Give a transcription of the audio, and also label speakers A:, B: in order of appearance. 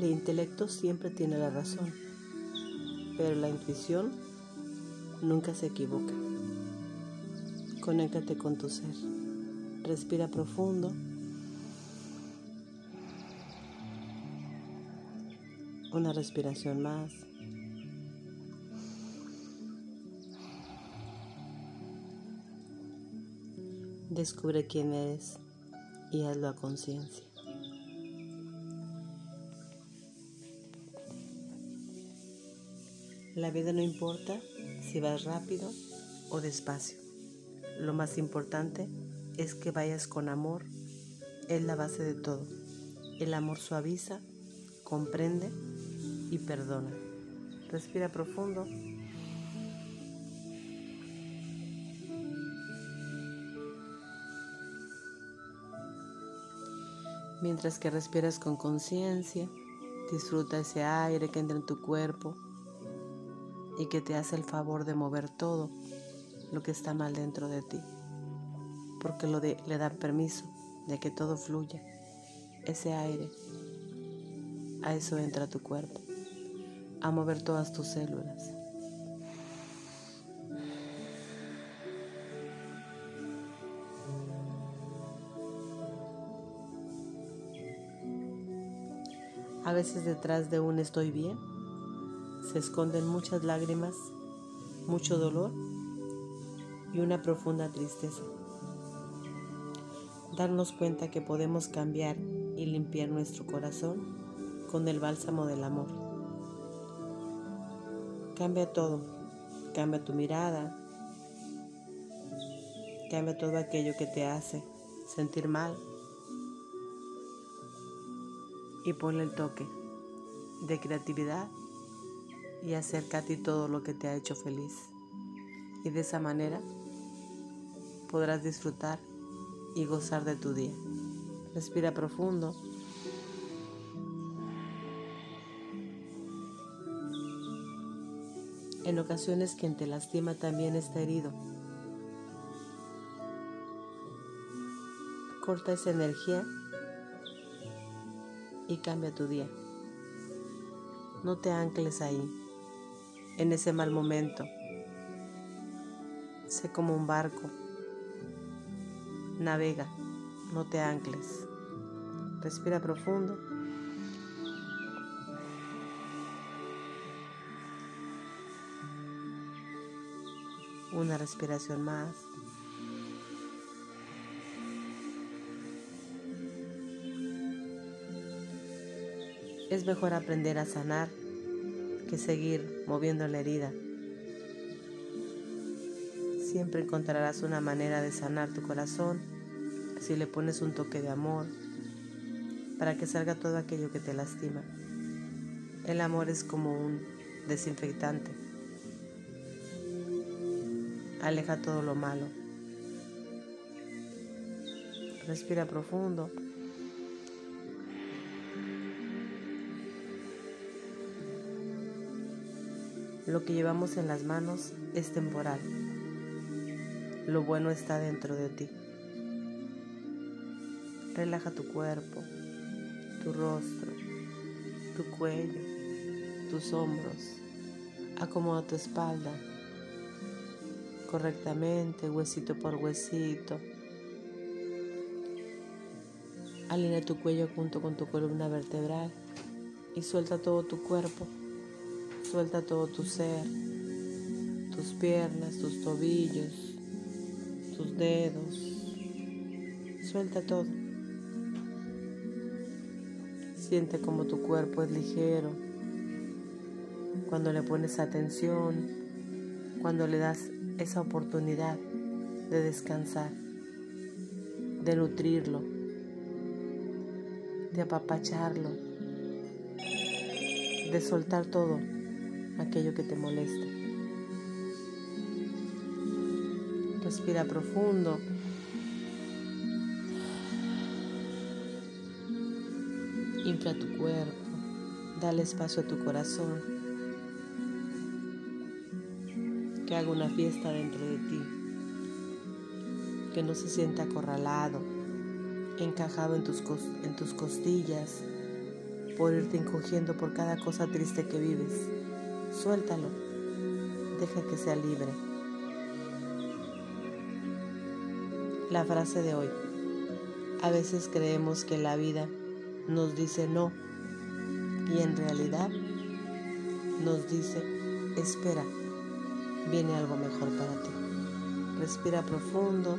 A: El intelecto siempre tiene la razón, pero la intuición nunca se equivoca. Conéctate con tu ser. Respira profundo. Una respiración más. Descubre quién eres y hazlo a conciencia. La vida no importa si vas rápido o despacio. Lo más importante es que vayas con amor. Es la base de todo. El amor suaviza, comprende y perdona. Respira profundo. Mientras que respiras con conciencia, disfruta ese aire que entra en tu cuerpo y que te hace el favor de mover todo lo que está mal dentro de ti, porque lo de, le da permiso de que todo fluya, ese aire, a eso entra tu cuerpo, a mover todas tus células. A veces detrás de un estoy bien se esconden muchas lágrimas, mucho dolor y una profunda tristeza. Darnos cuenta que podemos cambiar y limpiar nuestro corazón con el bálsamo del amor. Cambia todo, cambia tu mirada, cambia todo aquello que te hace sentir mal y ponle el toque de creatividad y acerca a ti todo lo que te ha hecho feliz. Y de esa manera podrás disfrutar y gozar de tu día. Respira profundo. En ocasiones quien te lastima también está herido. Corta esa energía y cambia tu día. No te ancles ahí, en ese mal momento. Sé como un barco. Navega, no te ancles. Respira profundo. Una respiración más. Es mejor aprender a sanar que seguir moviendo la herida. Siempre encontrarás una manera de sanar tu corazón si le pones un toque de amor para que salga todo aquello que te lastima. El amor es como un desinfectante. Aleja todo lo malo. Respira profundo. Lo que llevamos en las manos es temporal. Lo bueno está dentro de ti. Relaja tu cuerpo, tu rostro, tu cuello, tus hombros. Acomoda tu espalda correctamente, huesito por huesito. Alinea tu cuello junto con tu columna vertebral y suelta todo tu cuerpo. Suelta todo tu ser, tus piernas, tus tobillos, tus dedos. Suelta todo. Siente como tu cuerpo es ligero. Cuando le pones atención, cuando le das esa oportunidad de descansar, de nutrirlo, de apapacharlo, de soltar todo aquello que te molesta. Respira profundo. Infla tu cuerpo. Dale espacio a tu corazón. Que haga una fiesta dentro de ti. Que no se sienta acorralado, encajado en tus, en tus costillas, por irte encogiendo por cada cosa triste que vives. Suéltalo, deja que sea libre. La frase de hoy. A veces creemos que la vida nos dice no y en realidad nos dice espera, viene algo mejor para ti. Respira profundo